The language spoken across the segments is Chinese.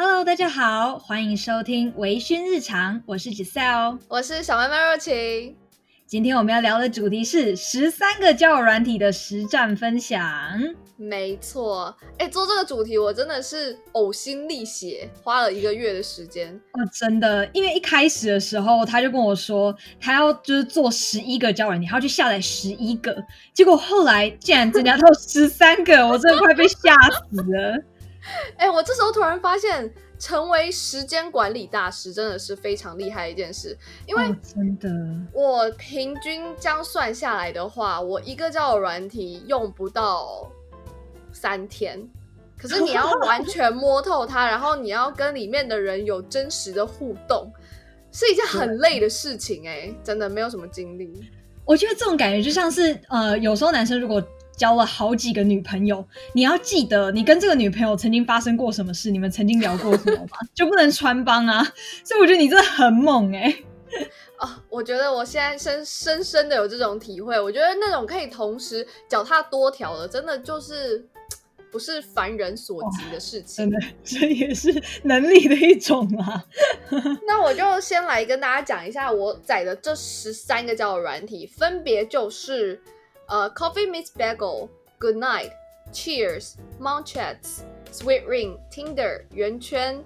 Hello，大家好，欢迎收听微醺日常，我是 Giselle，我是小妹妹若晴。今天我们要聊的主题是十三个交友软体的实战分享。没错，哎，做这个主题我真的是呕心沥血，花了一个月的时间。哦，真的，因为一开始的时候他就跟我说，他要就是做十一个交友软体，他要去下载十一个，结果后来竟然增加到十三个，我真的快被吓死了。哎、欸，我这时候突然发现，成为时间管理大师真的是非常厉害的一件事。因为真的，我平均这样算下来的话，我一个交友软体用不到三天。可是你要 完全摸透它，然后你要跟里面的人有真实的互动，是一件很累的事情、欸。哎，真的没有什么精力。我觉得这种感觉就像是，呃，有时候男生如果交了好几个女朋友，你要记得你跟这个女朋友曾经发生过什么事，你们曾经聊过什么吗？就不能穿帮啊！所以我觉得你真的很猛哎、欸！哦，我觉得我现在深深深的有这种体会，我觉得那种可以同时脚踏多条的，真的就是不是凡人所及的事情。真的，这也是能力的一种啊。那我就先来跟大家讲一下我载的这十三个交友软体，分别就是。呃、uh,，Coffee Meets Bagel，Good Night，Cheers，Mount Chats，Sweet Ring，Tinder，圆圈，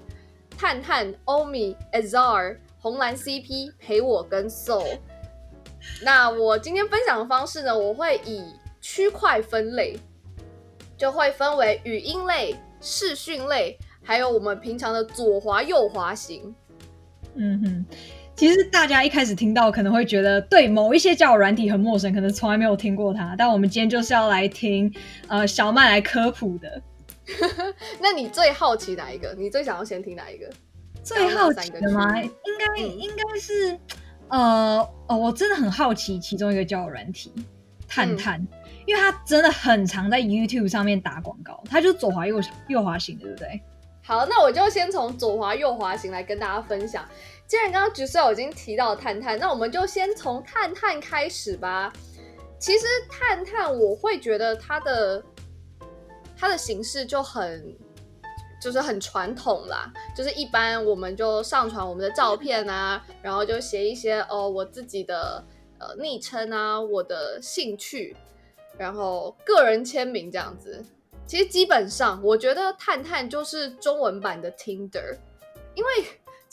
探探，欧米，Azar，红蓝 CP，陪我跟 Soul。那我今天分享的方式呢，我会以区块分类，就会分为语音类、视讯类，还有我们平常的左滑右滑型。嗯哼。其实大家一开始听到可能会觉得对某一些交友软体很陌生，可能从来没有听过它。但我们今天就是要来听呃小麦来科普的。那你最好奇哪一个？你最想要先听哪一个？最好奇的吗？应该、嗯、应该是呃哦，我真的很好奇其中一个交友软体探探，嗯、因为它真的很常在 YouTube 上面打广告，它就是左滑右右滑型的，对不对？好，那我就先从左滑右滑型来跟大家分享。既然刚刚橘色已经提到探探，那我们就先从探探开始吧。其实探探我会觉得它的它的形式就很就是很传统啦，就是一般我们就上传我们的照片啊，然后就写一些哦我自己的呃昵称啊，我的兴趣，然后个人签名这样子。其实基本上我觉得探探就是中文版的 Tinder，因为。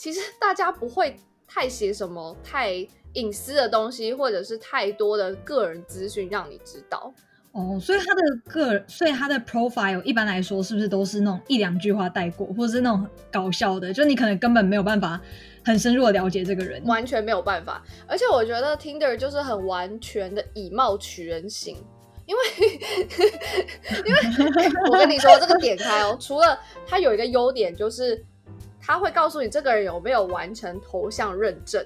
其实大家不会太写什么太隐私的东西，或者是太多的个人资讯让你知道哦。所以他的个人，所以他的 profile 一般来说是不是都是那种一两句话带过，或者是那种搞笑的？就你可能根本没有办法很深入的了解这个人，完全没有办法。而且我觉得 Tinder 就是很完全的以貌取人型，因为 因为 我跟你说这个点开哦，除了它有一个优点就是。他会告诉你这个人有没有完成头像认证，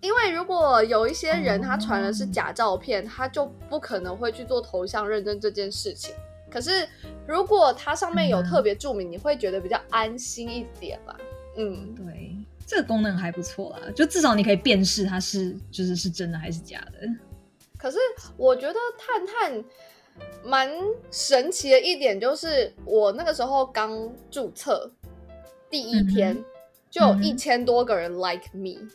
因为如果有一些人他传的是假照片，他就不可能会去做头像认证这件事情。可是如果它上面有特别注明，你会觉得比较安心一点吧？嗯，对，这个功能还不错啦，就至少你可以辨识它是就是是真的还是假的。可是我觉得探探蛮神奇的一点就是，我那个时候刚注册。第一天、嗯、就有一千多个人 like me，、嗯、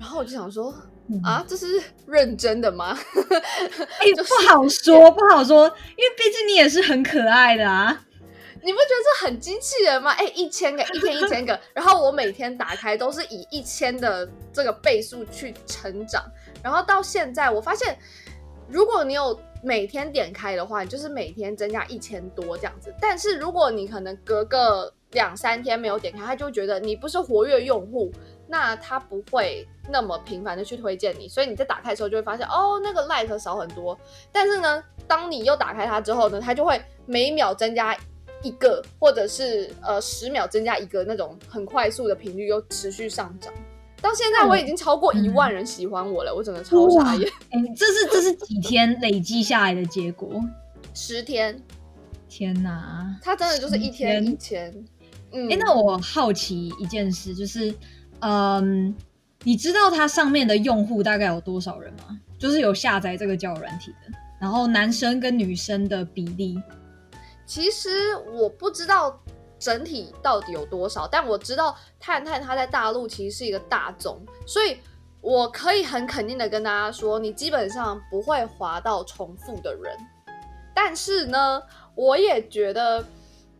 然后我就想说、嗯、啊，这是认真的吗？哎就是、不好说，不好说，因为毕竟你也是很可爱的啊。你不觉得这很机器人吗？哎、欸，一千个，一天一千个，然后我每天打开都是以一千的这个倍数去成长，然后到现在我发现，如果你有每天点开的话，你就是每天增加一千多这样子。但是如果你可能隔个两三天没有点开，他就觉得你不是活跃用户，那他不会那么频繁的去推荐你，所以你在打开的时候就会发现，哦，那个 like 少很多。但是呢，当你又打开它之后呢，它就会每秒增加一个，或者是呃十秒增加一个那种很快速的频率，又持续上涨。到现在我已经超过一万人喜欢我了，嗯、我整个超傻眼。哎、欸，这是这是几天累积下来的结果？十天。天哪，它真的就是一天一千。哎、嗯欸，那我好奇一件事，就是，嗯，你知道它上面的用户大概有多少人吗？就是有下载这个交友软体的，然后男生跟女生的比例。其实我不知道整体到底有多少，但我知道探探它在大陆其实是一个大众，所以我可以很肯定的跟大家说，你基本上不会滑到重复的人。但是呢，我也觉得，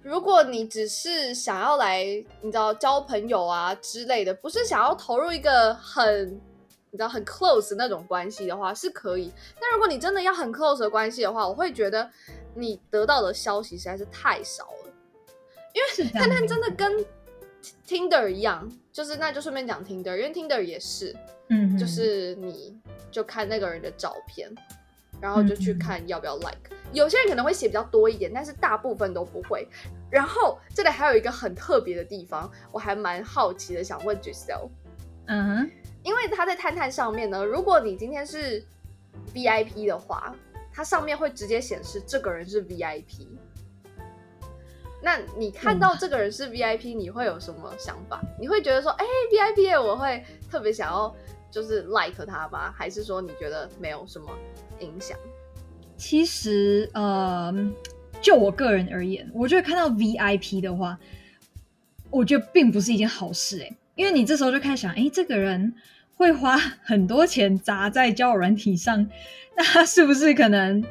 如果你只是想要来，你知道交朋友啊之类的，不是想要投入一个很，你知道很 close 的那种关系的话，是可以。但如果你真的要很 close 的关系的话，我会觉得你得到的消息实在是太少了。因为探探真的跟 Tinder 一样，就是那就顺便讲 Tinder，因为 Tinder 也是，嗯，就是你就看那个人的照片，然后就去看要不要 like。有些人可能会写比较多一点，但是大部分都不会。然后这里还有一个很特别的地方，我还蛮好奇的，想问 Giselle，嗯哼，因为他在探探上面呢，如果你今天是 VIP 的话，它上面会直接显示这个人是 VIP。那你看到这个人是 VIP，你会有什么想法？你会觉得说，哎，VIP，我会特别想要就是 like 他吧？还是说你觉得没有什么影响？其实，呃，就我个人而言，我觉得看到 VIP 的话，我觉得并不是一件好事哎，因为你这时候就开始想，哎，这个人会花很多钱砸在交友软体上，那他是不是可能，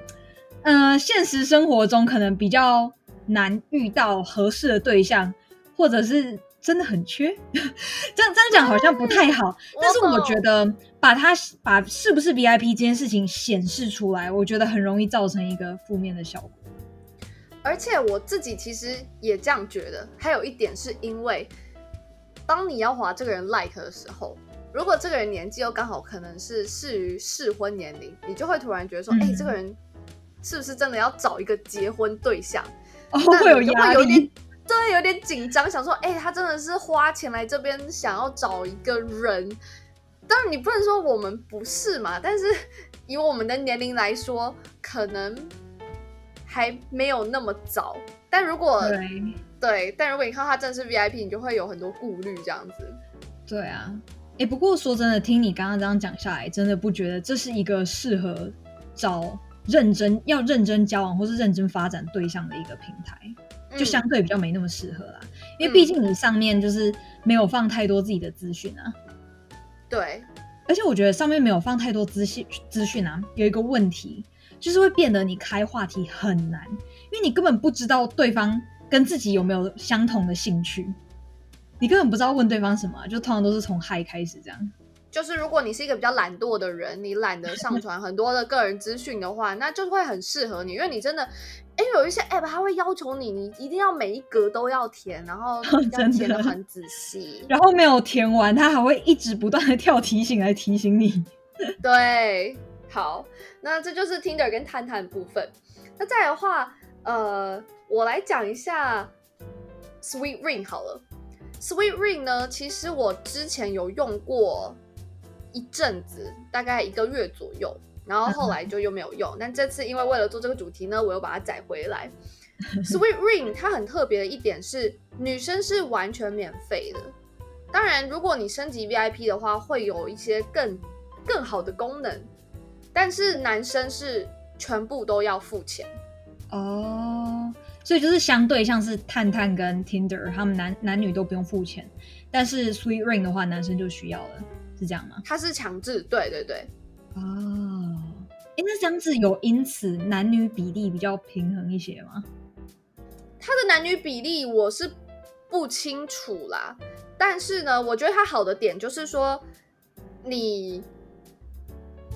呃，现实生活中可能比较。难遇到合适的对象，或者是真的很缺，这样这样讲好像不太好。但是我觉得把他把是不是 VIP 这件事情显示出来，我觉得很容易造成一个负面的效果。而且我自己其实也这样觉得。还有一点是因为，当你要划这个人 like 的时候，如果这个人年纪又刚好可能是适于适婚年龄，你就会突然觉得说，哎、嗯欸，这个人是不是真的要找一个结婚对象？哦，会有压力，有点对，有点紧张，想说，哎、欸，他真的是花钱来这边想要找一个人。当然，你不能说我们不是嘛，但是以我们的年龄来说，可能还没有那么早。但如果对，对，但如果你看他真的是 VIP，你就会有很多顾虑，这样子。对啊，哎、欸，不过说真的，听你刚刚这样讲下来，真的不觉得这是一个适合找。认真要认真交往或是认真发展对象的一个平台，就相对比较没那么适合啦。嗯、因为毕竟你上面就是没有放太多自己的资讯啊。对，而且我觉得上面没有放太多资讯资讯啊，有一个问题就是会变得你开话题很难，因为你根本不知道对方跟自己有没有相同的兴趣，你根本不知道问对方什么，就通常都是从嗨开始这样。就是如果你是一个比较懒惰的人，你懒得上传很多的个人资讯的话，那就会很适合你，因为你真的，哎，有一些 app 它会要求你，你一定要每一格都要填，然后 要填的很仔细，然后没有填完，它还会一直不断的跳提醒来提醒你。对，好，那这就是 Tinder 跟探探的部分。那再来的话，呃，我来讲一下 Sweet Ring 好了。Sweet Ring 呢，其实我之前有用过。一阵子，大概一个月左右，然后后来就又没有用。但这次因为为了做这个主题呢，我又把它载回来。Sweet Ring 它很特别的一点是，女生是完全免费的。当然，如果你升级 VIP 的话，会有一些更更好的功能。但是男生是全部都要付钱哦，所以就是相对像是探探跟 Tinder，他们男男女都不用付钱，但是 Sweet Ring 的话，男生就需要了。是这样吗？它是强制，对对对。哦，哎，那这样子有因此男女比例比较平衡一些吗？它的男女比例我是不清楚啦，但是呢，我觉得它好的点就是说，你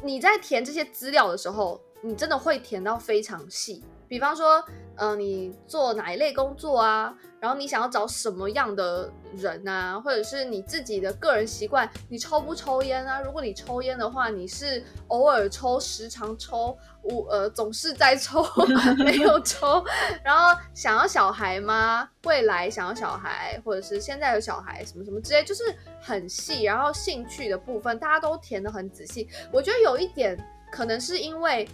你在填这些资料的时候，你真的会填到非常细。比方说，嗯、呃，你做哪一类工作啊？然后你想要找什么样的人啊？或者是你自己的个人习惯，你抽不抽烟啊？如果你抽烟的话，你是偶尔抽、时常抽、无呃总是在抽、没有抽？然后想要小孩吗？未来想要小孩，或者是现在有小孩，什么什么之类，就是很细。然后兴趣的部分，大家都填得很仔细。我觉得有一点可能是因为。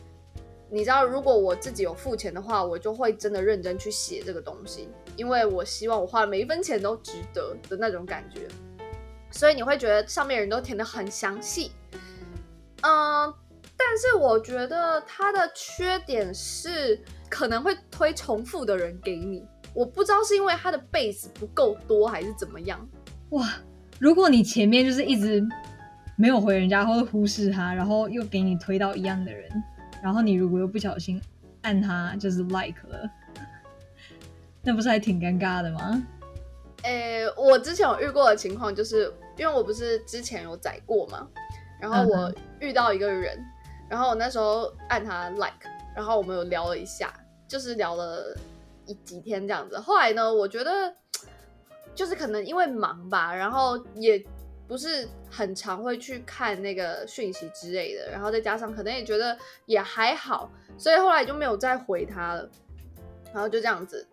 你知道，如果我自己有付钱的话，我就会真的认真去写这个东西，因为我希望我花的每一分钱都值得的那种感觉。所以你会觉得上面人都填得很详细，嗯，但是我觉得它的缺点是可能会推重复的人给你。我不知道是因为他的 base 不够多还是怎么样。哇，如果你前面就是一直没有回人家，或者忽视他，然后又给你推到一样的人，然后你如果又不小心按他就是 like 了，那不是还挺尴尬的吗？诶、欸，我之前有遇过的情况，就是因为我不是之前有载过嘛，然后我遇到一个人，uh. 然后我那时候按他 like，然后我们有聊了一下，就是聊了一几天这样子。后来呢，我觉得就是可能因为忙吧，然后也不是很常会去看那个讯息之类的，然后再加上可能也觉得也还好，所以后来就没有再回他了，然后就这样子。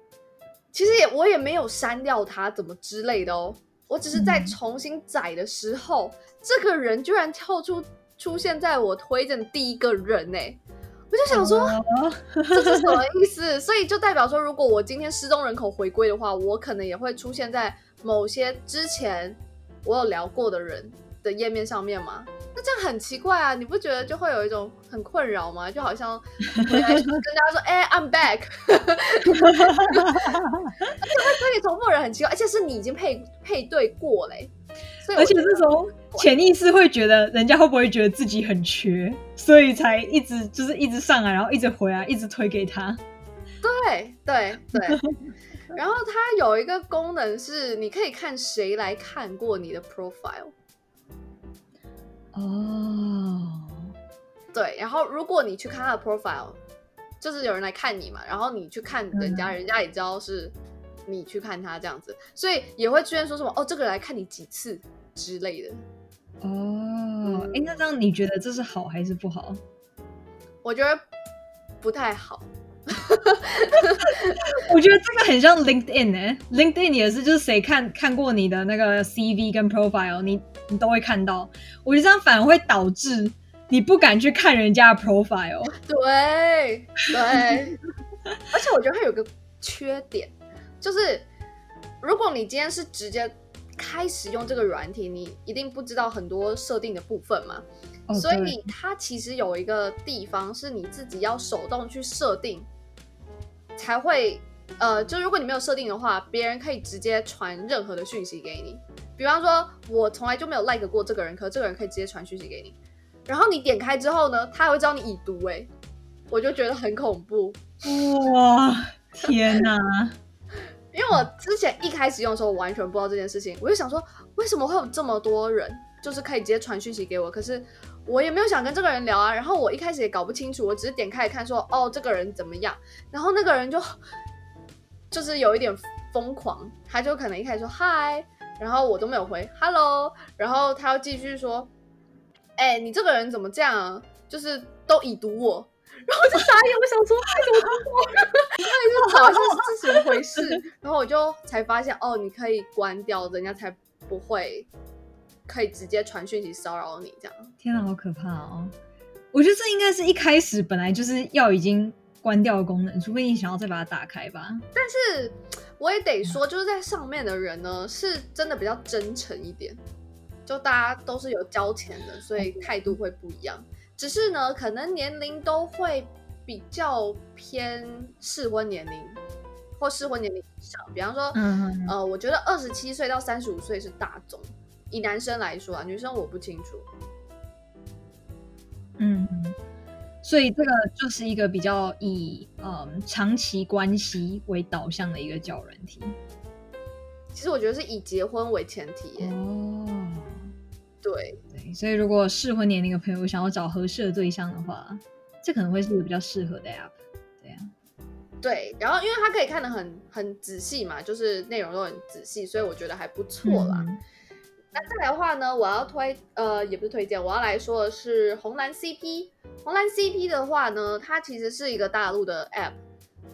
其实也我也没有删掉他怎么之类的哦，我只是在重新载的时候，嗯、这个人居然跳出出现在我推荐的第一个人呢，我就想说、哦、这是什么意思？所以就代表说，如果我今天失踪人口回归的话，我可能也会出现在某些之前我有聊过的人的页面上面吗？那这样很奇怪啊！你不觉得就会有一种很困扰吗？就好像跟大家说：“ 哎、欸、，I'm back。”所以重复人很奇怪，而且是你已经配配对过嘞。而且是从潜意识会觉得人家会不会觉得自己很缺，所以才一直就是一直上来，然后一直回来，一直推给他。对对对。然后它有一个功能是，你可以看谁来看过你的 profile。哦，对，然后如果你去看他的 profile，就是有人来看你嘛，然后你去看人家，嗯、人家也知道是你去看他这样子，所以也会出现说什么哦，这个人来看你几次之类的。哦，哎、嗯，那这样你觉得这是好还是不好？我觉得不太好。我觉得这个很像 LinkedIn 呢、欸、，LinkedIn 也是，就是谁看看过你的那个 CV 跟 profile，你你都会看到。我觉得这样反而会导致你不敢去看人家的 profile。对对，而且我觉得它有个缺点，就是如果你今天是直接开始用这个软体，你一定不知道很多设定的部分嘛。Oh, 所以它其实有一个地方是你自己要手动去设定。才会，呃，就如果你没有设定的话，别人可以直接传任何的讯息给你。比方说，我从来就没有 like 过这个人，可是这个人可以直接传讯息给你。然后你点开之后呢，他还会知道你已读，哎，我就觉得很恐怖。哇，天哪！因为我之前一开始用的时候，我完全不知道这件事情，我就想说，为什么会有这么多人，就是可以直接传讯息给我？可是。我也没有想跟这个人聊啊，然后我一开始也搞不清楚，我只是点开看说，哦，这个人怎么样？然后那个人就 就是有一点疯狂，他就可能一开始说嗨，然后我都没有回 hello，然后他又继续说，哎，你这个人怎么这样啊？就是都已读我，然后就傻眼，我想说，哎，怎么这么？你看你就找一下是怎么回事，然后我就才发现，哦，你可以关掉，人家才不会。可以直接传讯息骚扰你，这样。天哪，好可怕哦！我觉得这应该是一开始本来就是要已经关掉的功能，除非你想要再把它打开吧。但是我也得说，就是在上面的人呢，是真的比较真诚一点，就大家都是有交钱的，所以态度会不一样。只是呢，可能年龄都会比较偏适婚年龄或适婚年龄以上。比方说，嗯，呃，我觉得二十七岁到三十五岁是大众。以男生来说啊，女生我不清楚。嗯，所以这个就是一个比较以嗯长期关系为导向的一个交友软体。其实我觉得是以结婚为前提耶。哦，对对，所以如果适婚年龄的朋友想要找合适的对象的话，这可能会是一个比较适合的 app。对呀，对，然后因为它可以看得很很仔细嘛，就是内容都很仔细，所以我觉得还不错啦。嗯那再来的话呢，我要推呃，也不是推荐，我要来说的是红蓝 CP。红蓝 CP 的话呢，它其实是一个大陆的 App，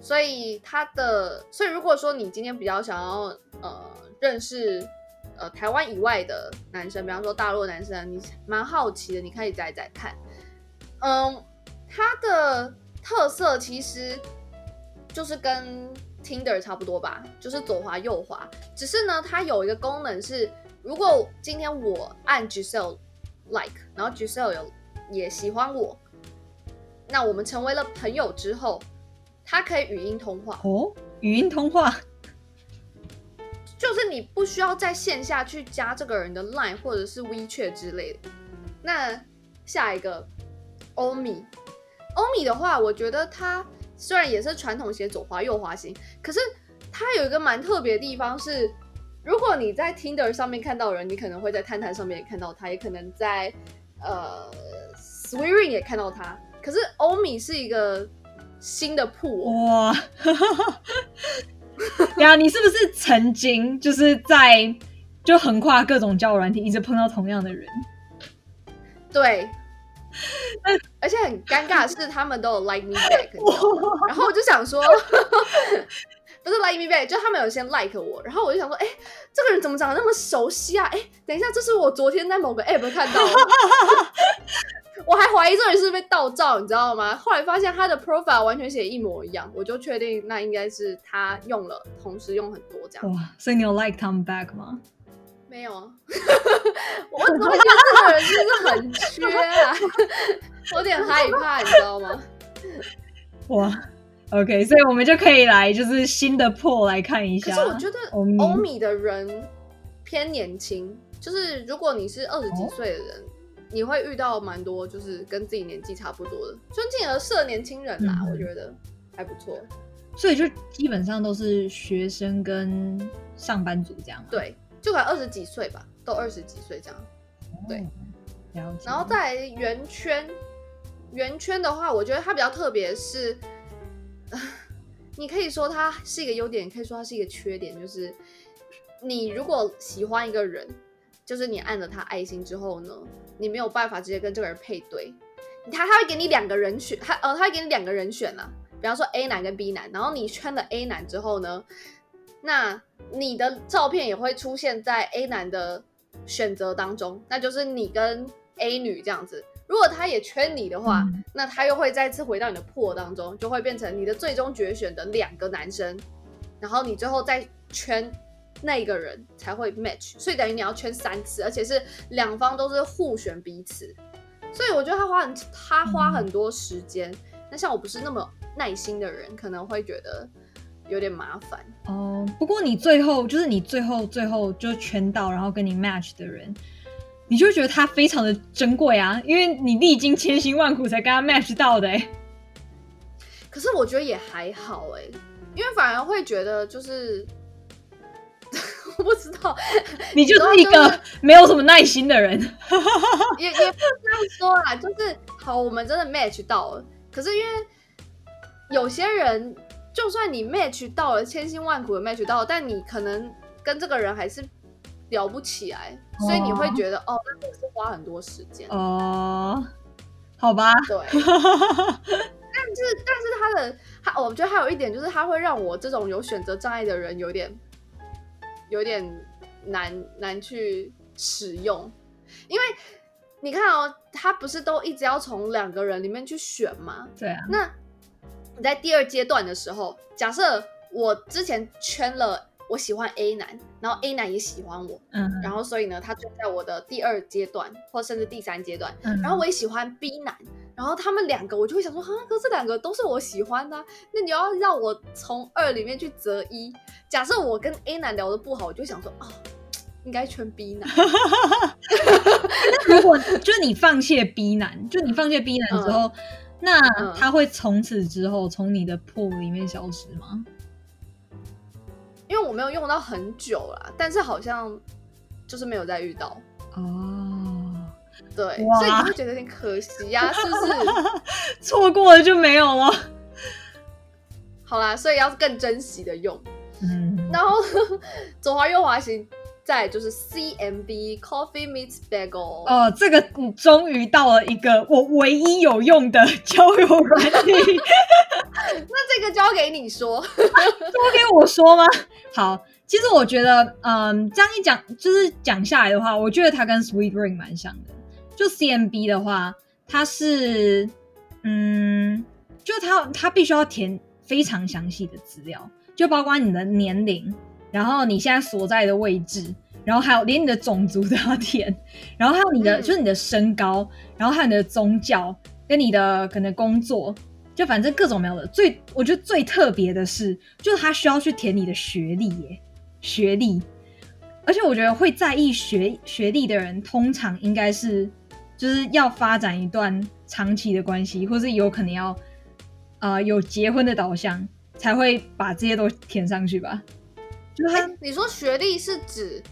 所以它的，所以如果说你今天比较想要呃认识呃台湾以外的男生，比方说大陆男生，你蛮好奇的，你可以载载看。嗯，它的特色其实就是跟 Tinder 差不多吧，就是左滑右滑，只是呢，它有一个功能是。如果今天我按 Giselle like，然后 Giselle 有也喜欢我，那我们成为了朋友之后，他可以语音通话。哦，语音通话，就是你不需要在线下去加这个人的 Line 或者是 WeChat 之类的。那下一个欧米，欧米的话，我觉得它虽然也是传统鞋左滑右滑型，可是它有一个蛮特别的地方是，如果你在 Tinder 上面看到人，你可能会在探探上面也看到他，也可能在呃 Swearing 也看到他。可是欧米是一个新的铺哇，呀，你是不是曾经就是在就横跨各种交友软体，一直碰到同样的人？对，而且很尴尬的是，他们都有 like me back，然后我就想说，不是 like me back，就他们有先 like 我，然后我就想说，哎，这个人怎么长得那么熟悉啊？哎，等一下，这是我昨天在某个 app 看到的。我还怀疑这人是被盗照，你知道吗？后来发现他的 profile 完全写一模一样，我就确定那应该是他用了，同时用很多这样。哇，所以你有 like 他们 back 吗？没有啊，我怎么觉得这个人真的很缺啊？我有点害怕，你知道吗？哇，OK，所以我们就可以来就是新的 pool 来看一下。可是我觉得欧米的人偏年轻，就是如果你是二十几岁的人。哦你会遇到蛮多就是跟自己年纪差不多的，尊敬而适合年轻人啦，嗯、我觉得还不错。所以就基本上都是学生跟上班族这样。对，就快二十几岁吧，都二十几岁这样。对。然后再来圆圈，圆圈的话，我觉得它比较特别是，你可以说它是一个优点，可以说它是一个缺点，就是你如果喜欢一个人，就是你按了他爱心之后呢，你没有办法直接跟这个人配对，他他会给你两个人选，他呃他会给你两个人选啊，比方说 A 男跟 B 男，然后你圈了 A 男之后呢，那你的照片也会出现在 A 男的选择当中，那就是你跟 A 女这样子。如果他也圈你的话，嗯、那他又会再次回到你的 pool 当中，就会变成你的最终决选的两个男生，然后你最后再圈。那个人才会 match，所以等于你要圈三次，而且是两方都是互选彼此，所以我觉得他花很他花很多时间。那、嗯、像我不是那么耐心的人，可能会觉得有点麻烦。哦，不过你最后就是你最后最后就圈到，然后跟你 match 的人，你就会觉得他非常的珍贵啊，因为你历经千辛万苦才跟他 match 到的哎。可是我觉得也还好哎，因为反而会觉得就是。我不知道，你就是一个没有什么耐心的人，也也不是这样说啊，就是好，我们真的 match 到了，可是因为有些人，就算你 match 到了，千辛万苦的 match 到了，但你可能跟这个人还是聊不起来，所以你会觉得哦，那我是花很多时间哦，好吧，对，但是但是他的他，我觉得还有一点就是，他会让我这种有选择障碍的人有点。有点难难去使用，因为你看哦，他不是都一直要从两个人里面去选吗？对啊。那你在第二阶段的时候，假设我之前圈了我喜欢 A 男，然后 A 男也喜欢我，嗯，然后所以呢，他就在我的第二阶段或甚至第三阶段，嗯，然后我也喜欢 B 男。然后他们两个，我就会想说，哈，可是这两个都是我喜欢的，那你要让我从二里面去择一。假设我跟 A 男聊的不好，我就想说，哦，应该圈 B 男。那如果就是你放弃 B 男，就你放弃 B 男之后，嗯、那他会从此之后从你的 pool 里面消失吗？因为我没有用到很久啦，但是好像就是没有再遇到哦。对，所以你会觉得有点可惜呀、啊，是不是？错过了就没有了。好啦，所以要更珍惜的用。嗯，然后 左滑右滑行，再就是 CMB Coffee Meets Bagel。哦，这个你终于到了一个我唯一有用的交友软体。那这个交给你说，交给我说吗？好，其实我觉得，嗯，这样一讲，就是讲下来的话，我觉得它跟 Sweet Ring 蛮像的。就 CMB 的话，它是，嗯，就它它必须要填非常详细的资料，就包括你的年龄，然后你现在所在的位置，然后还有连你的种族都要填，然后还有你的、嗯、就是你的身高，然后还有你的宗教跟你的可能工作，就反正各种没有的。最我觉得最特别的是，就是他需要去填你的学历耶。学历，而且我觉得会在意学学历的人，通常应该是就是要发展一段长期的关系，或是有可能要啊、呃、有结婚的导向，才会把这些都填上去吧。就是、欸，你说学历是指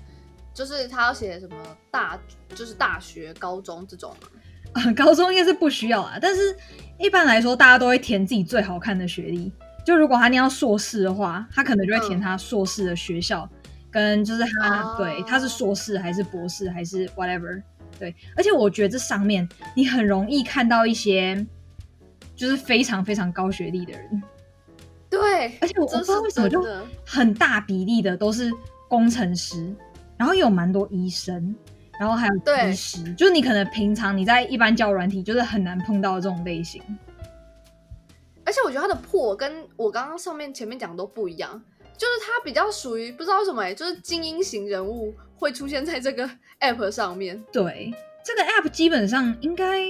就是他要写什么大，就是大学、高中这种吗？啊，高中应该是不需要啊，但是一般来说，大家都会填自己最好看的学历。就如果他念到硕士的话，他可能就会填他硕士的学校，嗯、跟就是他、哦、对他是硕士还是博士还是 whatever。对，而且我觉得这上面你很容易看到一些就是非常非常高学历的人。对，而且我不知道为什么就很大比例的都是工程师，然后有蛮多医生。然后还有医师，就是你可能平常你在一般交友软体就是很难碰到的这种类型。而且我觉得它的破跟我刚刚上面前面讲的都不一样，就是它比较属于不知道为什么哎，就是精英型人物会出现在这个 app 上面。对，这个 app 基本上应该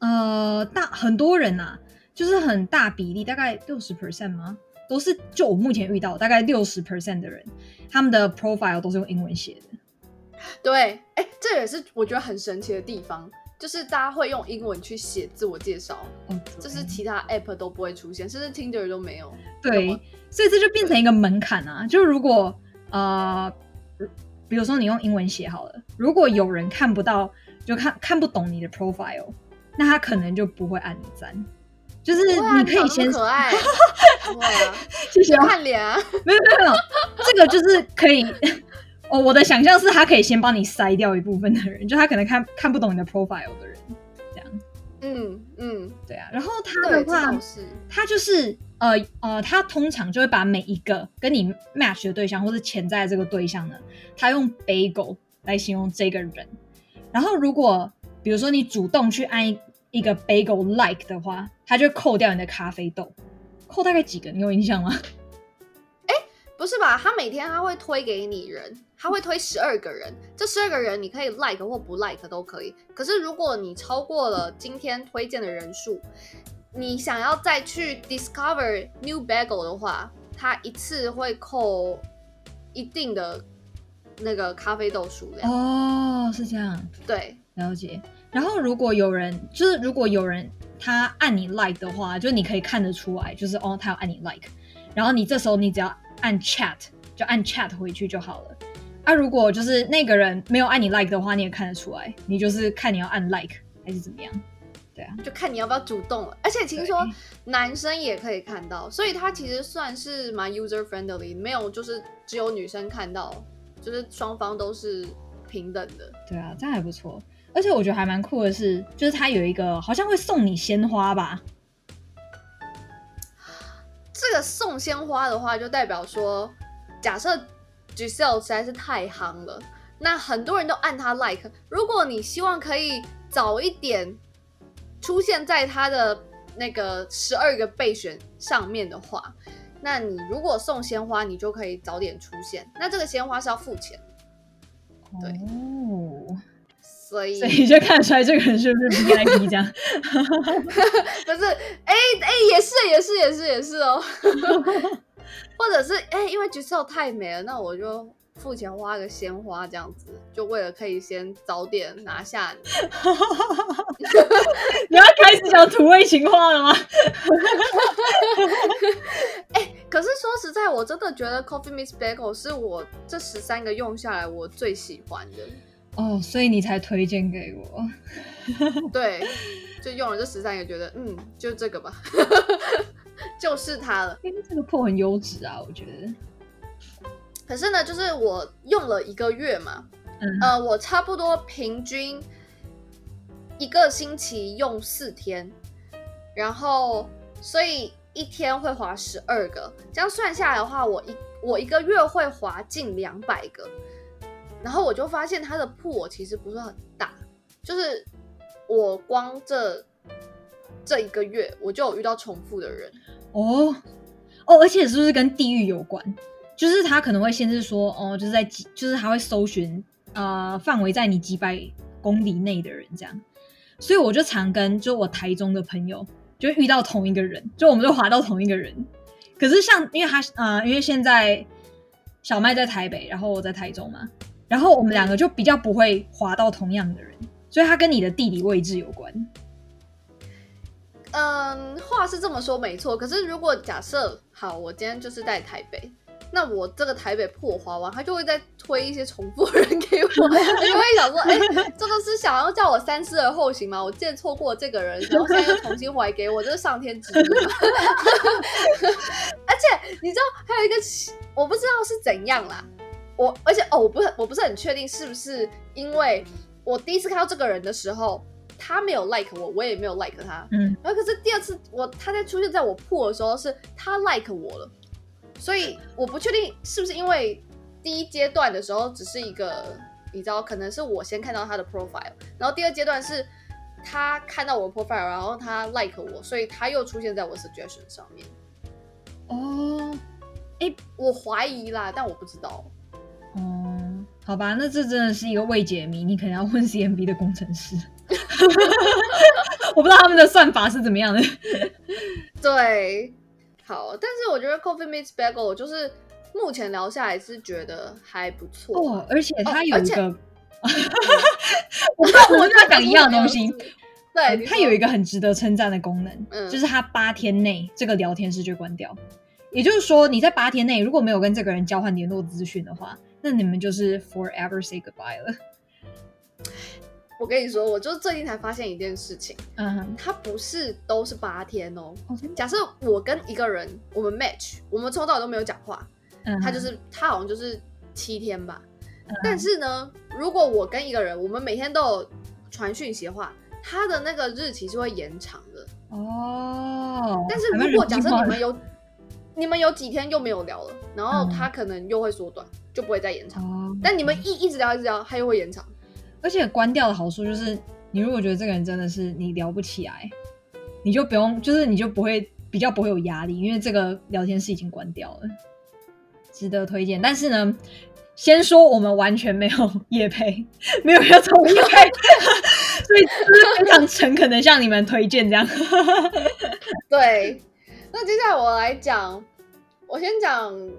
呃大很多人呐、啊，就是很大比例，大概六十 percent 吗？都是就我目前遇到大概六十 percent 的人，他们的 profile 都是用英文写的。对，哎，这也是我觉得很神奇的地方，就是大家会用英文去写自我介绍，嗯，这是其他 app 都不会出现，甚至 Tinder 都没有。对，所以这就变成一个门槛啊，就如果呃，比如说你用英文写好了，如果有人看不到，就看看不懂你的 profile，那他可能就不会按你赞。就是你可以先，可爱，谢谢看脸啊，没有没有没 有，这个就是可以。哦，我的想象是他可以先帮你筛掉一部分的人，就他可能看看不懂你的 profile 的人，这样。嗯嗯，对啊。然后他的话，他就是呃呃，他通常就会把每一个跟你 match 的对象，或是潜在的这个对象呢，他用 bagel 来形容这个人。然后如果比如说你主动去按一一个 bagel like 的话，他就扣掉你的咖啡豆，扣大概几个？你有印象吗？不是吧？他每天他会推给你人，他会推十二个人，这十二个人你可以 like 或不 like 都可以。可是如果你超过了今天推荐的人数，你想要再去 discover new bagel 的话，他一次会扣一定的那个咖啡豆数量。哦，是这样。对，了解。然后如果有人就是如果有人他按你 like 的话，就你可以看得出来，就是哦，他要按你 like。然后你这时候你只要。按 chat 就按 chat 回去就好了。啊，如果就是那个人没有按你 like 的话，你也看得出来。你就是看你要按 like 还是怎么样？对啊，就看你要不要主动了。而且听说男生也可以看到，所以他其实算是蛮 user friendly，没有就是只有女生看到，就是双方都是平等的。对啊，这样还不错。而且我觉得还蛮酷的是，就是它有一个好像会送你鲜花吧。这个送鲜花的话，就代表说，假设 Giselle 实在是太夯了，那很多人都按他 like。如果你希望可以早一点出现在他的那个十二个备选上面的话，那你如果送鲜花，你就可以早点出现。那这个鲜花是要付钱，对。哦所以，所以就看得出来这个人是不是 VIP 这样？不是，哎、欸、哎、欸，也是也是也是也是哦。或者是哎、欸，因为 Giselle 太美了，那我就付钱花个鲜花这样子，就为了可以先早点拿下你。你要开始讲土味情话了吗？哎、欸，可是说实在，我真的觉得 Coffee Miss Bagel 是我这十三个用下来我最喜欢的。哦，所以你才推荐给我。对，就用了这十三个，觉得嗯，就这个吧，就是它了。因为这个破很优质啊，我觉得。可是呢，就是我用了一个月嘛，嗯、呃，我差不多平均一个星期用四天，然后所以一天会划十二个，这样算下来的话，我一我一个月会划近两百个。然后我就发现它的破其实不是很大，就是我光这这一个月我就有遇到重复的人哦哦，而且是不是跟地域有关？就是他可能会限制说哦，就是在几，就是他会搜寻呃范围在你几百公里内的人这样，所以我就常跟就我台中的朋友就遇到同一个人，就我们就滑到同一个人。可是像因为他呃因为现在。小麦在台北，然后我在台中嘛，然后我们两个就比较不会滑到同样的人，所以它跟你的地理位置有关。嗯，话是这么说没错，可是如果假设好，我今天就是在台北。那我这个台北破滑完，他就会再推一些重复人给我，他就会想说，哎、欸，这个是想要叫我三思而后行吗？我见错过这个人，然后现在又重新怀给我，这是上天指路。而且你知道还有一个，我不知道是怎样啦。我而且哦，我不是我不是很确定是不是因为我第一次看到这个人的时候，他没有 like 我，我也没有 like 他。嗯，然后可是第二次我他在出现在我破的时候，是他 like 我了。所以我不确定是不是因为第一阶段的时候只是一个，你知道，可能是我先看到他的 profile，然后第二阶段是他看到我的 profile，然后他 like 我，所以他又出现在我 suggestion 上面。哦，哎，我怀疑啦，但我不知道。哦，好吧，那这真的是一个未解谜，你可能要问 CMB 的工程师。我不知道他们的算法是怎么样的。对。好，但是我觉得 Coffee Meets Bagel 就是目前聊下来是觉得还不错哦，而且它有一个，哦、我跟我在讲一样的东西，对，它有一个很值得称赞的功能，嗯、就是它八天内这个聊天室就关掉，也就是说你在八天内如果没有跟这个人交换联络资讯的话，那你们就是 forever say goodbye 了。我跟你说，我就最近才发现一件事情，嗯哼，它不是都是八天哦。假设我跟一个人，我们 match，我们从早都没有讲话，嗯哼，他就是他好像就是七天吧。但是呢，如果我跟一个人，我们每天都有传讯息的话，他的那个日期是会延长的哦。但是如果假设你们有你们有几天又没有聊了，然后他可能又会缩短，就不会再延长。嗯，但你们一一直聊一直聊，他又会延长。而且关掉的好处就是，你如果觉得这个人真的是你聊不起来，你就不用，就是你就不会比较不会有压力，因为这个聊天室已经关掉了，值得推荐。但是呢，先说我们完全没有夜配，没有要从业配，所以就是非常诚恳的向你们推荐这样。对，那接下来我来讲，我先讲。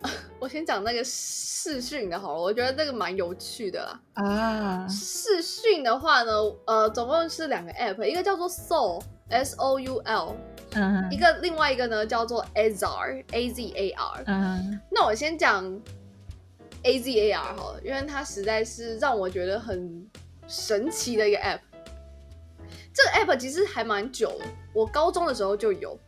我先讲那个试训的好了，我觉得这个蛮有趣的啦。啊，试训的话呢，呃，总共是两个 app，一个叫做 Soul S O U L，嗯哼，一个另外一个呢叫做 Azar A Z A R，嗯哼，那我先讲 A Z A R 好了，因为它实在是让我觉得很神奇的一个 app。这个 app 其实还蛮久了，我高中的时候就有。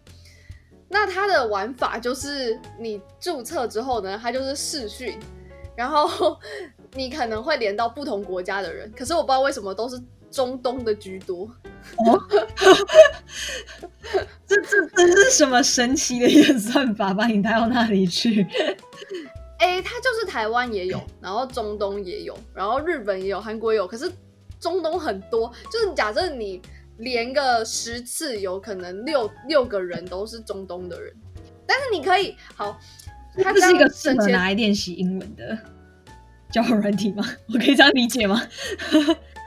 那它的玩法就是你注册之后呢，它就是视讯，然后 你可能会连到不同国家的人，可是我不知道为什么都是中东的居多。哦，这这这是什么神奇的演算法，把你带到那里去？哎、欸，它就是台湾也有，然后中东也有，然后日本也有，韩国也有，可是中东很多，就是假设你。连个十次，有可能六六个人都是中东的人，但是你可以好，它 是一个适合拿来练习英文的交友软体吗？我可以这样理解吗？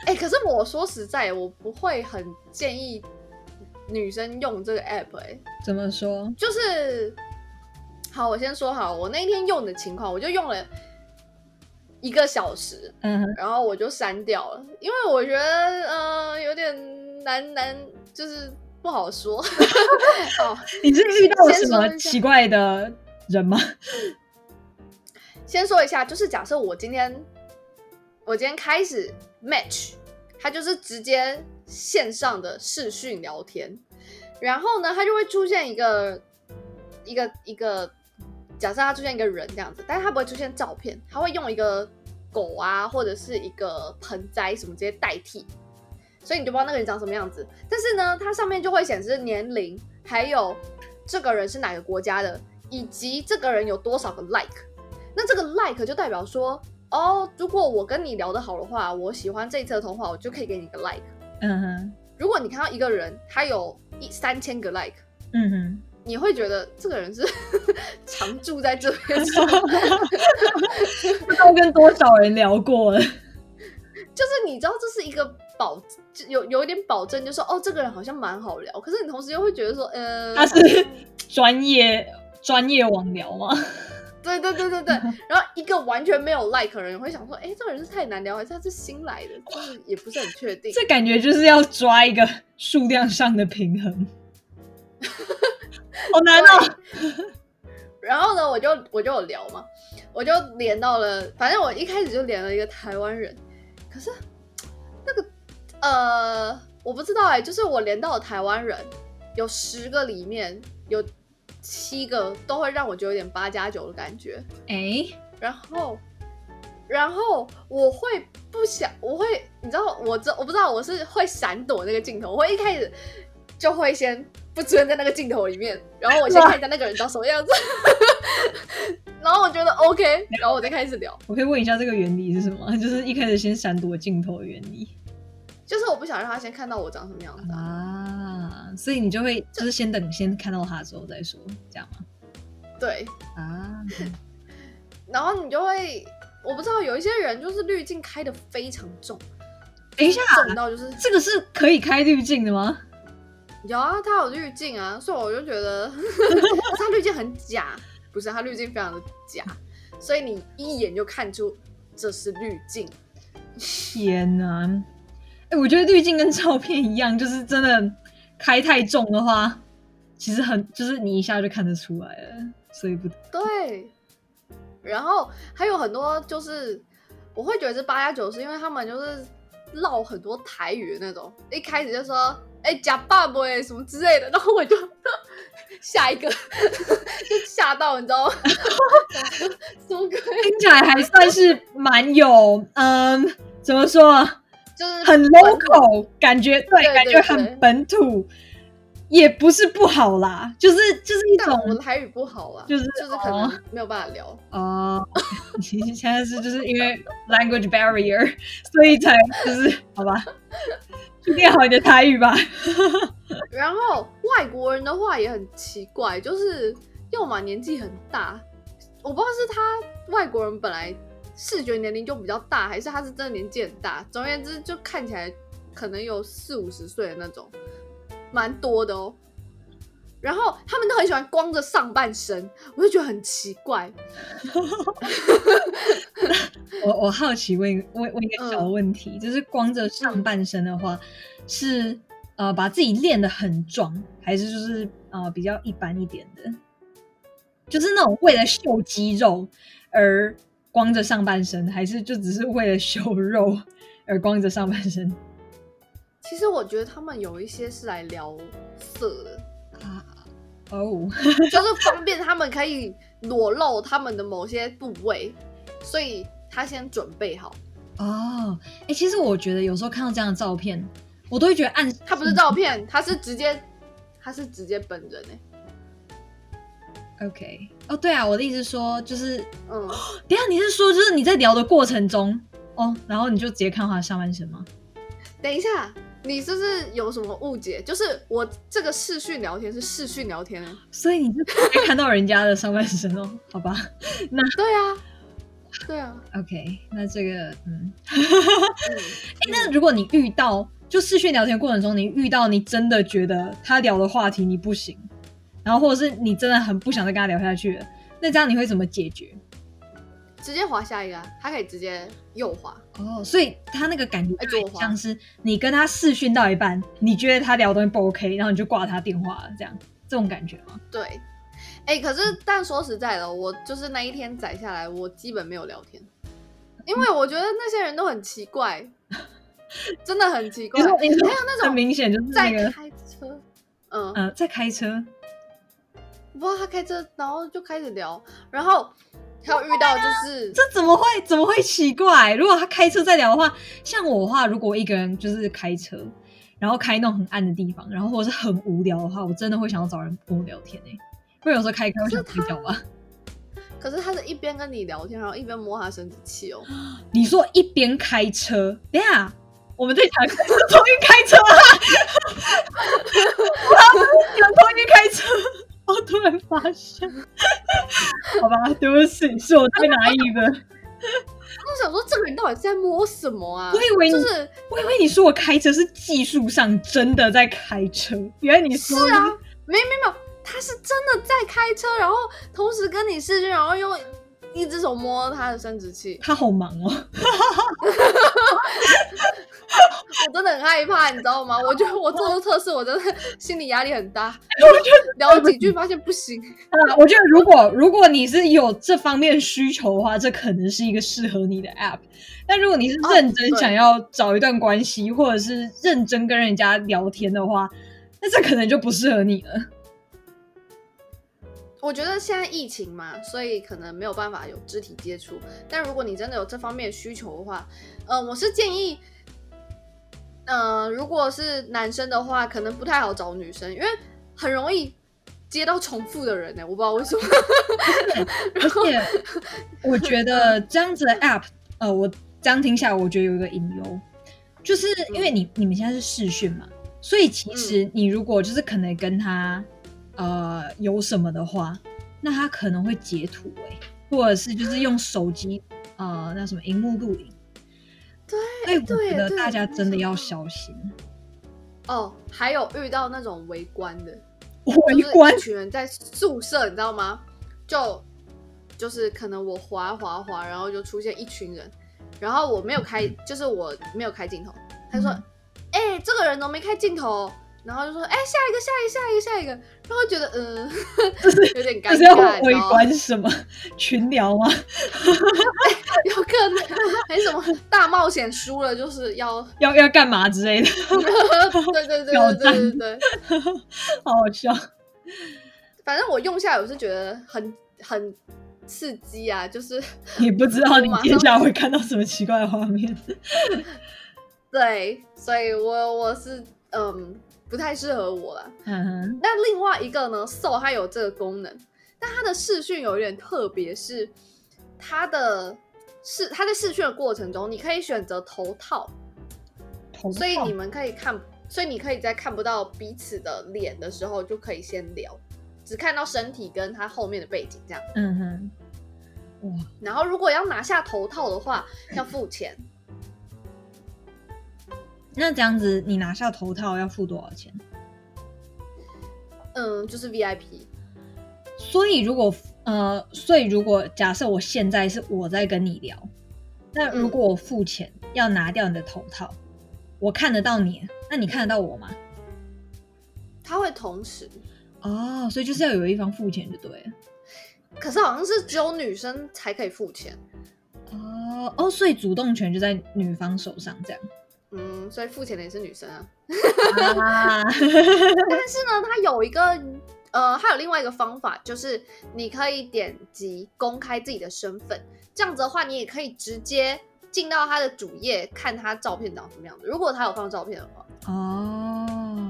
哎、欸，可是我说实在，我不会很建议女生用这个 app、欸。哎，怎么说？就是好，我先说好，我那一天用的情况，我就用了一个小时，嗯，然后我就删掉了，因为我觉得呃有点。难难就是不好说。哦，你是遇到了什么奇怪的人吗？先说一下，就是假设我今天我今天开始 match，他就是直接线上的视讯聊天，然后呢，他就会出现一个一个一个，假设他出现一个人这样子，但是他不会出现照片，他会用一个狗啊或者是一个盆栽什么直接代替。所以你就不知道那个人长什么样子，但是呢，它上面就会显示年龄，还有这个人是哪个国家的，以及这个人有多少个 like。那这个 like 就代表说，哦，如果我跟你聊得好的话，我喜欢这一次的通话，我就可以给你一个 like。嗯哼。如果你看到一个人，他有一三千个 like，嗯哼，你会觉得这个人是 常住在这边 不知道跟多少人聊过了。就是你知道这是一个。保有有一点保证，就是说哦，这个人好像蛮好聊，可是你同时又会觉得说，呃，他是专业专业网聊吗？对对对对对，然后一个完全没有 like 的人会想说，哎，这个人是太难聊，还是他是新来的？就是也不是很确定。这感觉就是要抓一个数量上的平衡，好难哦。然后呢，我就我就有聊嘛，我就连到了，反正我一开始就连了一个台湾人，可是那个呃，我不知道哎，就是我连到了台湾人，有十个里面有。七个都会让我觉得有点八加九的感觉，哎、欸，然后，然后我会不想，我会，你知道，我这我不知道，我是会闪躲那个镜头，我会一开始就会先不出现在那个镜头里面，然后我先看一下那个人长什么样子，然后我觉得 OK，然后我再开始聊。我可以问一下这个原理是什么？就是一开始先闪躲镜头的原理。就是我不想让他先看到我长什么样子啊，所以你就会就是先等先看到他的时候再说，这样吗？对啊，然后你就会，我不知道有一些人就是滤镜开的非常重，等一下，重到就是这个是可以开滤镜的吗？有啊，他有滤镜啊，所以我就觉得 他滤镜很假，不是他滤镜非常的假，所以你一眼就看出这是滤镜。天哪！我觉得滤镜跟照片一样，就是真的开太重的话，其实很就是你一下就看得出来了，所以不对。然后还有很多就是我会觉得是八加九，是因为他们就是唠很多台语的那种，一开始就说哎、欸、假爸爸哎什么之类的，然后我就 下一个 就吓到，你知道吗？什么鬼？听起来还算是蛮有嗯，怎么说？就是很 local 感觉，对，感觉很本土，也不是不好啦，就是就是一种我们台语不好啊，就是就是可能没有办法聊哦。其实现在是就是因为 language barrier，所以才就是好吧，去练好你的台语吧。然后外国人的话也很奇怪，就是要么年纪很大，我不知道是他外国人本来。视觉年龄就比较大，还是他是真的年纪很大？总而言之，就看起来可能有四五十岁的那种，蛮多的哦。然后他们都很喜欢光着上半身，我就觉得很奇怪。我我好奇问问问一个小问题，就是光着上半身的话，是呃把自己练得很壮，还是就是呃比较一般一点的？就是那种为了秀肌肉而。光着上半身，还是就只是为了秀肉而光着上半身？其实我觉得他们有一些是来聊色的啊，哦，就是方便他们可以裸露他们的某些部位，所以他先准备好。哦，哎、欸，其实我觉得有时候看到这样的照片，我都会觉得暗，他不是照片，他是直接，他是直接本人哎。OK，哦，对啊，我的意思是说，就是，嗯，等下你是说，就是你在聊的过程中，哦，然后你就直接看他的上半身吗？等一下，你是不是有什么误解？就是我这个视讯聊天是视讯聊天，所以你是可以看到人家的上半身哦？好吧，那对啊，对啊，OK，那这个，嗯，哎、嗯欸，那如果你遇到就视讯聊天过程中，你遇到你真的觉得他聊的话题你不行。然后，或者是你真的很不想再跟他聊下去了，那这样你会怎么解决？直接滑下一个，他可以直接右滑哦。所以他那个感觉就像是你跟他视讯到一半，你觉得他聊的东西不 OK，然后你就挂他电话了，这样这种感觉吗？对。哎、欸，可是但说实在的，我就是那一天载下来，我基本没有聊天，因为我觉得那些人都很奇怪，真的很奇怪。还有那种很明显就是在开车，嗯嗯、呃，在开车。哇，他开车，然后就开始聊，然后他有遇到就是这怎么会怎么会奇怪？如果他开车在聊的话，像我的话，如果一个人就是开车，然后开那种很暗的地方，然后或者是很无聊的话，我真的会想要找人跟我聊天哎、欸，不然有时候开车会想睡觉吧。可是他是一边跟你聊天，然后一边摸他生殖器哦。你说一边开车，等下我们在讲同一开车啊？我们同一开车。我突然发现，好吧，对不起，是我太拿意了。我想说，这个人到底是在摸什么啊？我以为你，就是我以为你说我开车是技术上真的在开车，原来你说是啊，没没没有，他是真的在开车，然后同时跟你视讯，然后用一只手摸他的生殖器。他好忙哦。我真的很害怕，你知道吗？我觉得我做这测试，我真的心理压力很大。我就聊了几句，发现不行。啊，我觉得如果如果你是有这方面需求的话，这可能是一个适合你的 app。但如果你是认真想要找一段关系，哦、或者是认真跟人家聊天的话，那这可能就不适合你了。我觉得现在疫情嘛，所以可能没有办法有肢体接触。但如果你真的有这方面的需求的话，呃，我是建议。呃，如果是男生的话，可能不太好找女生，因为很容易接到重复的人呢。我不知道为什么。而且我觉得 这样子的 app，呃，我这样听下来，我觉得有一个隐忧，就是因为你你们现在是视讯嘛，所以其实你如果就是可能跟他呃有什么的话，那他可能会截图哎，或者是就是用手机呃那什么荧幕录影。对，所以我觉得大家真的要小心哦。还有遇到那种围观的，围观一群人在宿舍，你知道吗？就就是可能我滑滑滑，然后就出现一群人，然后我没有开，就是我没有开镜头，他说：“哎、嗯欸，这个人都没开镜头。”然后就说：“哎、欸，下一个，下一个，下一个，下一个。”然后觉得，嗯、是 有点尴尬。是要围观什么群聊吗？有可能还是什么大冒险输了，就是要要要干嘛之类的？对对对对对对对，好好笑。反正我用下来，我是觉得很很刺激啊！就是你不知道你接下来会看到什么奇怪的画面。对，所以我我是嗯。不太适合我了。嗯哼。那另外一个呢，Soul 它有这个功能，但它的视讯有一点特别，是它的视它在视讯的过程中，你可以选择头套，头套，所以你们可以看，所以你可以在看不到彼此的脸的时候，就可以先聊，只看到身体跟它后面的背景这样。嗯哼。哇。然后如果要拿下头套的话，要付钱。那这样子，你拿下头套要付多少钱？嗯，就是 VIP。所以如果呃，所以如果假设我现在是我在跟你聊，那如果我付钱要拿掉你的头套，嗯、我看得到你，那你看得到我吗？他会同时哦，所以就是要有一方付钱就对了。可是好像是只有女生才可以付钱哦哦，所以主动权就在女方手上这样。嗯，所以付钱的也是女生啊。啊 但是呢，它有一个呃，还有另外一个方法，就是你可以点击公开自己的身份，这样子的话，你也可以直接进到他的主页看他照片长什么样子。如果他有放照片的话。哦，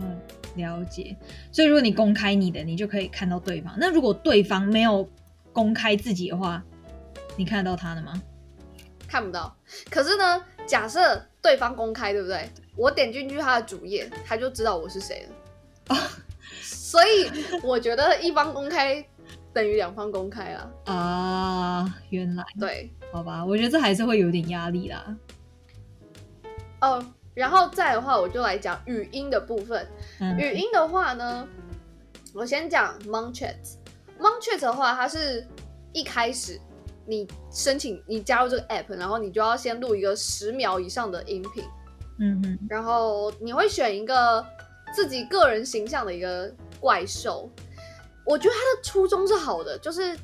了解。所以如果你公开你的，你就可以看到对方。那如果对方没有公开自己的话，你看得到他的吗？看不到。可是呢，假设。对方公开对不对？我点进去他的主页，他就知道我是谁了。所以我觉得一方公开等于两方公开啊。啊，原来对，好吧，我觉得这还是会有点压力啦。哦，然后再的话，我就来讲语音的部分。嗯、语音的话呢，我先讲 Monchat。Monchat 的话，它是一开始。你申请你加入这个 app，然后你就要先录一个十秒以上的音频，嗯哼，然后你会选一个自己个人形象的一个怪兽。我觉得它的初衷是好的，就是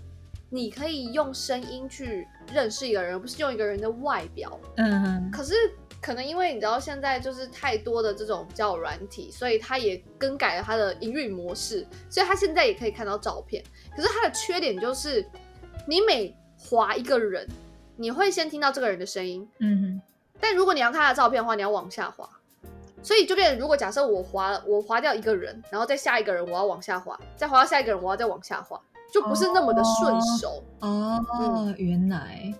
你可以用声音去认识一个人，而不是用一个人的外表，嗯哼。可是可能因为你知道现在就是太多的这种交友软体，所以它也更改了它的营运模式，所以它现在也可以看到照片。可是它的缺点就是你每滑一个人，你会先听到这个人的声音，嗯哼。但如果你要看他的照片的话，你要往下滑，所以就变成如果假设我滑了，我滑掉一个人，然后再下一个人，我要往下滑，再滑到下一个人，我要再往下滑，就不是那么的顺手。哦，嗯、原来，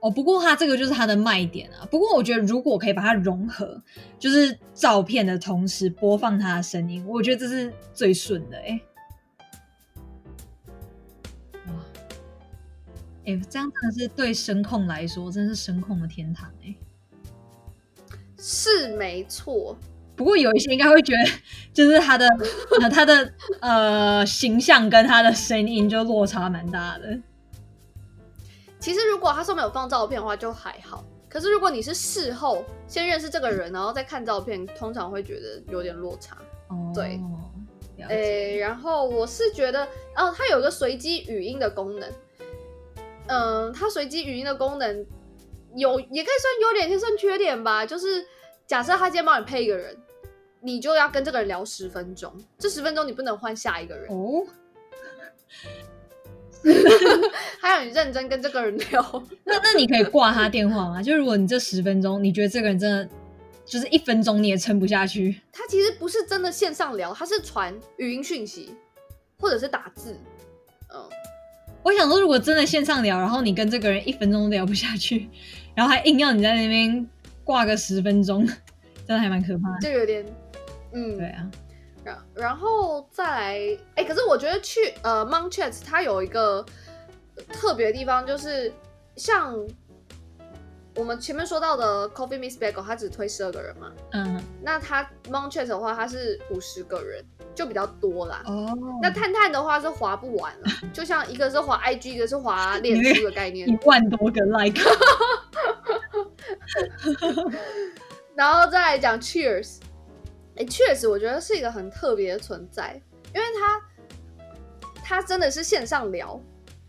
哦，不过他这个就是他的卖点啊。不过我觉得如果可以把它融合，就是照片的同时播放他的声音，我觉得这是最顺的哎、欸。哎、欸，这样真的是对声控来说，真是声控的天堂哎、欸。是没错，不过有一些应该会觉得，就是他的呃他的呃形象跟他的声音就落差蛮大的。其实如果他上面有放照片的话就还好，可是如果你是事后先认识这个人，然后再看照片，通常会觉得有点落差。哦，对，诶、欸，然后我是觉得，哦，它有一个随机语音的功能。嗯，它随机语音的功能有，也可以算优点，也可以算缺点吧。就是假设他今天帮你配一个人，你就要跟这个人聊十分钟，这十分钟你不能换下一个人哦。还要你认真跟这个人聊，那那你可以挂他电话吗？就如果你这十分钟你觉得这个人真的就是一分钟你也撑不下去，他其实不是真的线上聊，他是传语音讯息或者是打字。嗯，我想说，如果真的线上聊，然后你跟这个人一分钟都聊不下去，然后还硬要你在那边挂个十分钟，真的还蛮可怕的，就有点，嗯，对啊。然然后再来，哎，可是我觉得去呃 Monchats 它有一个特别的地方，就是像我们前面说到的 Coffee Meets Bagel，它只推十二个人嘛，嗯，那它 Monchats 的话，它是五十个人，就比较多啦。哦，那探探的话是滑不完了，就像一个是滑 IG，一个是滑 脸书的概念，一万多个 like，然后再来讲 Cheers。哎，确实，我觉得是一个很特别的存在，因为它它真的是线上聊，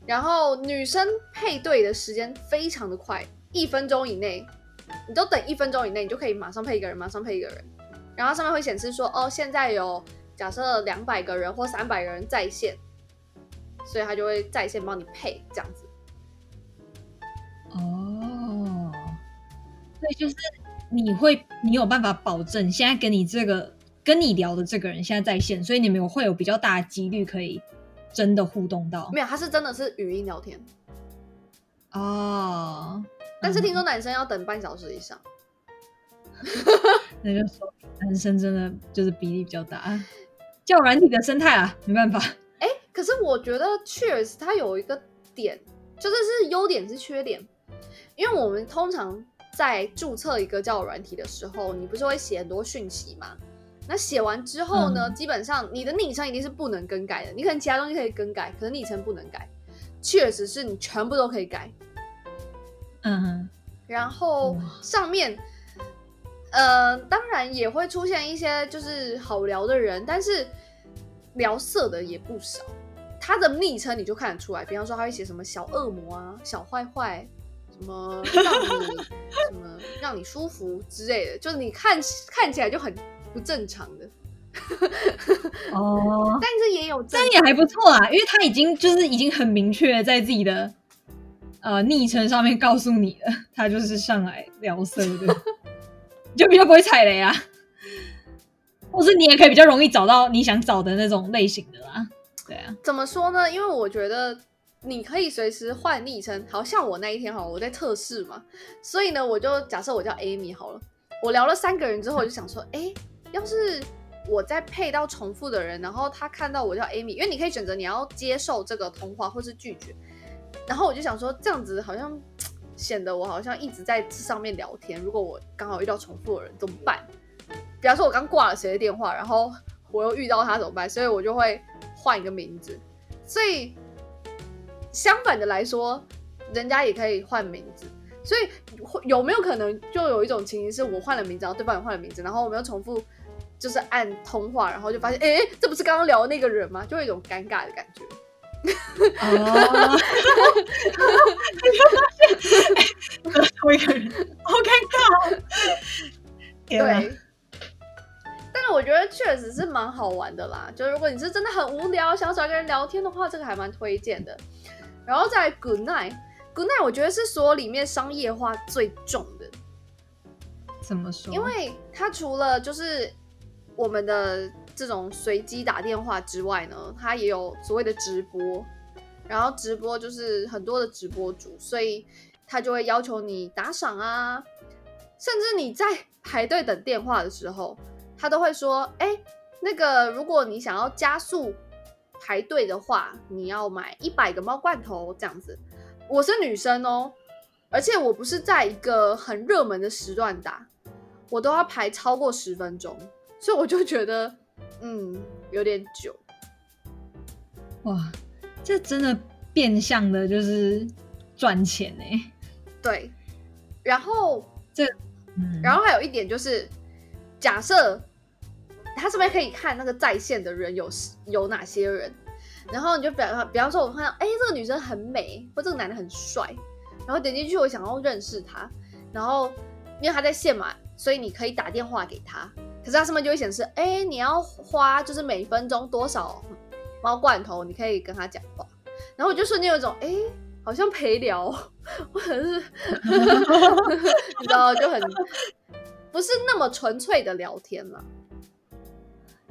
然后女生配对的时间非常的快，一分钟以内，你都等一分钟以内，你就可以马上配一个人，马上配一个人，然后上面会显示说，哦，现在有假设两百个人或三百个人在线，所以他就会在线帮你配这样子。哦，所以就是。你会，你有办法保证现在跟你这个跟你聊的这个人现在在线，所以你们有会有比较大的几率可以真的互动到？没有，他是真的是语音聊天哦。但是听说男生要等半小时以上，那就说男生真的就是比例比较大，叫软体的生态啊，没办法。哎，可是我觉得 Cheers 它有一个点，就是是优点是缺点，因为我们通常。在注册一个叫软体的时候，你不是会写很多讯息吗？那写完之后呢，嗯、基本上你的昵称一定是不能更改的。你可能其他东西可以更改，可是昵称不能改。确实是你全部都可以改。嗯哼。然后上面，呃，当然也会出现一些就是好聊的人，但是聊色的也不少。他的昵称你就看得出来，比方说他会写什么小恶魔啊、小坏坏。什么让你什么让你舒服之类的，就是你看看起来就很不正常的哦，但是也有，但也还不错啊，因为他已经就是已经很明确在自己的呃昵称上面告诉你了，他就是上来聊色的，就比较不会踩雷啊，或是你也可以比较容易找到你想找的那种类型的啦，对啊，怎么说呢？因为我觉得。你可以随时换昵称，好像我那一天哈，我在测试嘛，所以呢，我就假设我叫 Amy 好了。我聊了三个人之后，我就想说，哎、要是我再配到重复的人，然后他看到我叫 Amy，因为你可以选择你要接受这个通话或是拒绝。然后我就想说，这样子好像显得我好像一直在这上面聊天。如果我刚好遇到重复的人怎么办？比方说，我刚挂了谁的电话，然后我又遇到他怎么办？所以我就会换一个名字。所以。相反的来说，人家也可以换名字，所以有没有可能就有一种情形是我换了名字，然后对方也换了名字，然后我们又重复就是按通话，然后就发现，哎，这不是刚刚聊的那个人吗？就会有一种尴尬的感觉。哦，同一个人，好尴尬。对。但是我觉得确实是蛮好玩的啦，就如果你是真的很无聊，想找一个人聊天的话，这个还蛮推荐的。然后在 Good Night，Good Night 我觉得是所有里面商业化最重的。怎么说？因为它除了就是我们的这种随机打电话之外呢，它也有所谓的直播。然后直播就是很多的直播主，所以他就会要求你打赏啊，甚至你在排队等电话的时候，他都会说：“哎，那个如果你想要加速。”排队的话，你要买一百个猫罐头这样子。我是女生哦，而且我不是在一个很热门的时段打，我都要排超过十分钟，所以我就觉得，嗯，有点久。哇，这真的变相的就是赚钱哎、对，然后这，嗯、然后还有一点就是，假设他这边可以看那个在线的人有有哪些人，然后你就比方比方说，我看到哎，这个女生很美，或这个男的很帅，然后点进去，我想要认识他，然后因为他在线嘛。所以你可以打电话给他，可是他上面就会显示，哎，你要花就是每分钟多少猫罐头，你可以跟他讲话。然后我就瞬间有一种，哎，好像陪聊，或者是 你知道，就很不是那么纯粹的聊天了。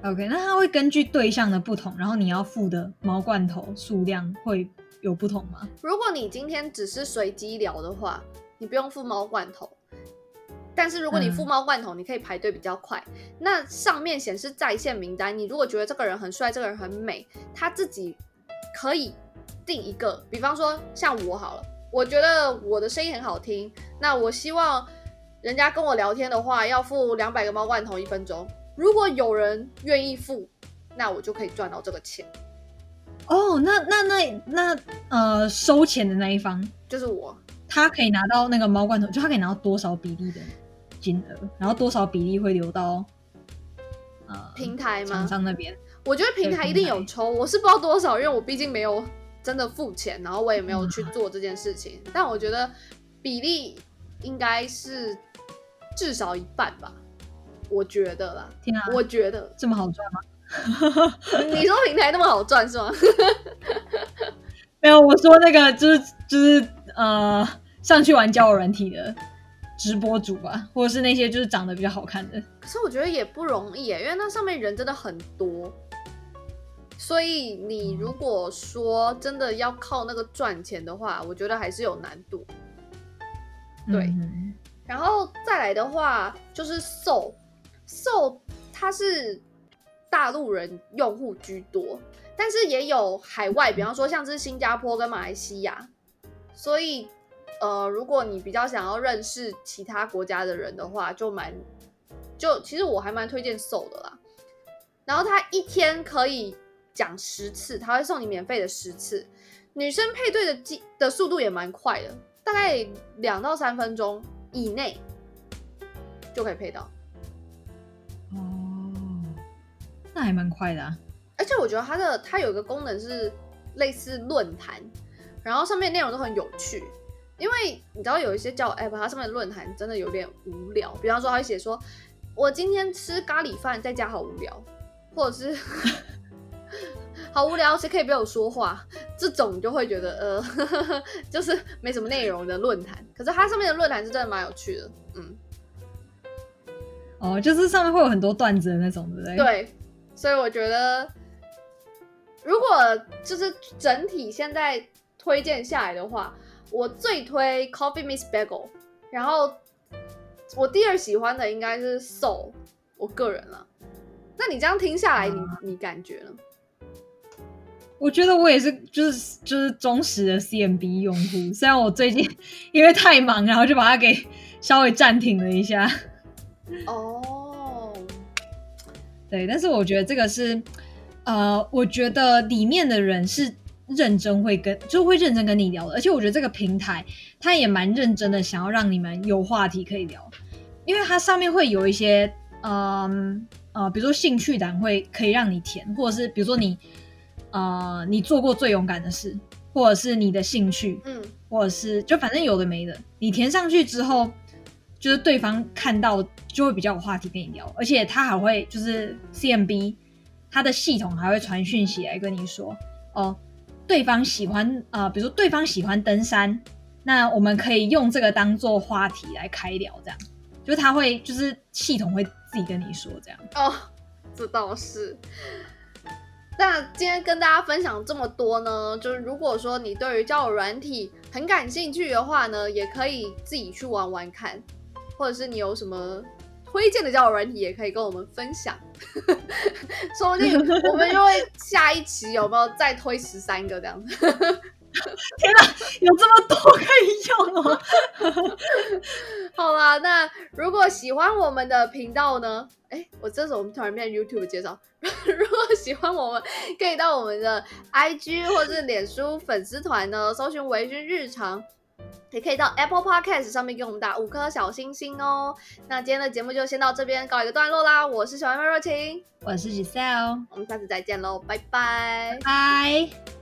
OK，那他会根据对象的不同，然后你要付的猫罐头数量会有不同吗？如果你今天只是随机聊的话，你不用付猫罐头。但是如果你付猫罐头，嗯、你可以排队比较快。那上面显示在线名单，你如果觉得这个人很帅，这个人很美，他自己可以定一个。比方说像我好了，我觉得我的声音很好听，那我希望人家跟我聊天的话要付两百个猫罐头一分钟。如果有人愿意付，那我就可以赚到这个钱。哦，那那那那呃，收钱的那一方就是我，他可以拿到那个猫罐头，就他可以拿到多少比例的？金额，然后多少比例会留到呃平台吗？厂商那边，我觉得平台一定有抽，我是不知道多少，因为我毕竟没有真的付钱，然后我也没有去做这件事情。嗯、但我觉得比例应该是至少一半吧，我觉得啦。天啊，我觉得这么好赚吗？你说平台那么好赚是吗？没有，我说那个就是就是呃上去玩交友软体的。直播主吧，或者是那些就是长得比较好看的。可是我觉得也不容易耶，因为那上面人真的很多，所以你如果说真的要靠那个赚钱的话，我觉得还是有难度。对，嗯、然后再来的话就是 Soul，Soul 它是大陆人用户居多，但是也有海外，比方说像是新加坡跟马来西亚，所以。呃，如果你比较想要认识其他国家的人的话，就蛮就其实我还蛮推荐 Soul 的啦。然后他一天可以讲十次，他会送你免费的十次。女生配对的机的速度也蛮快的，大概两到三分钟以内就可以配到。哦，那还蛮快的啊。而且我觉得它的它有一个功能是类似论坛，然后上面内容都很有趣。因为你知道有一些叫 app，它上面的论坛真的有点无聊。比方说，他会写说：“我今天吃咖喱饭在家好无聊，或者是 好无聊，谁可以陪我说话？”这种就会觉得呃呵呵，就是没什么内容的论坛。可是它上面的论坛是真的蛮有趣的，嗯。哦，就是上面会有很多段子的那种，对不对？对，所以我觉得，如果就是整体现在推荐下来的话。我最推 Coffee Miss Bagel，然后我第二喜欢的应该是 Soul，我个人了。那你这样听下来，你你感觉呢？我觉得我也是，就是就是忠实的 CMB 用户。虽然我最近因为太忙，然后就把它给稍微暂停了一下。哦，对，但是我觉得这个是，呃，我觉得里面的人是。认真会跟就会认真跟你聊的，而且我觉得这个平台它也蛮认真的，想要让你们有话题可以聊，因为它上面会有一些，嗯呃，比如说兴趣栏会可以让你填，或者是比如说你呃你做过最勇敢的事，或者是你的兴趣，嗯，或者是就反正有的没的，你填上去之后，就是对方看到就会比较有话题跟你聊，而且他还会就是 CMB 他的系统还会传讯息来跟你说哦。对方喜欢呃，比如说对方喜欢登山，那我们可以用这个当做话题来开聊，这样，就是他会就是系统会自己跟你说这样。哦，这倒是。那今天跟大家分享这么多呢，就是如果说你对于交友软体很感兴趣的话呢，也可以自己去玩玩看，或者是你有什么。推荐的交友软体也可以跟我们分享，说不定我们就会下一期有没有再推十三个这样子。天哪，有这么多可以用哦！好啦，那如果喜欢我们的频道呢？哎，我这时候我们突然变 YouTube 介绍。如果喜欢我们，可以到我们的 IG 或者是脸书粉丝团呢，搜寻“维军日常”，也可以到 Apple Podcast 上面给我们打五颗小星星哦。那今天的节目就先到这边告一个段落啦。我是小妹妹若晴，我是 Giselle，我们下次再见喽，拜拜，拜。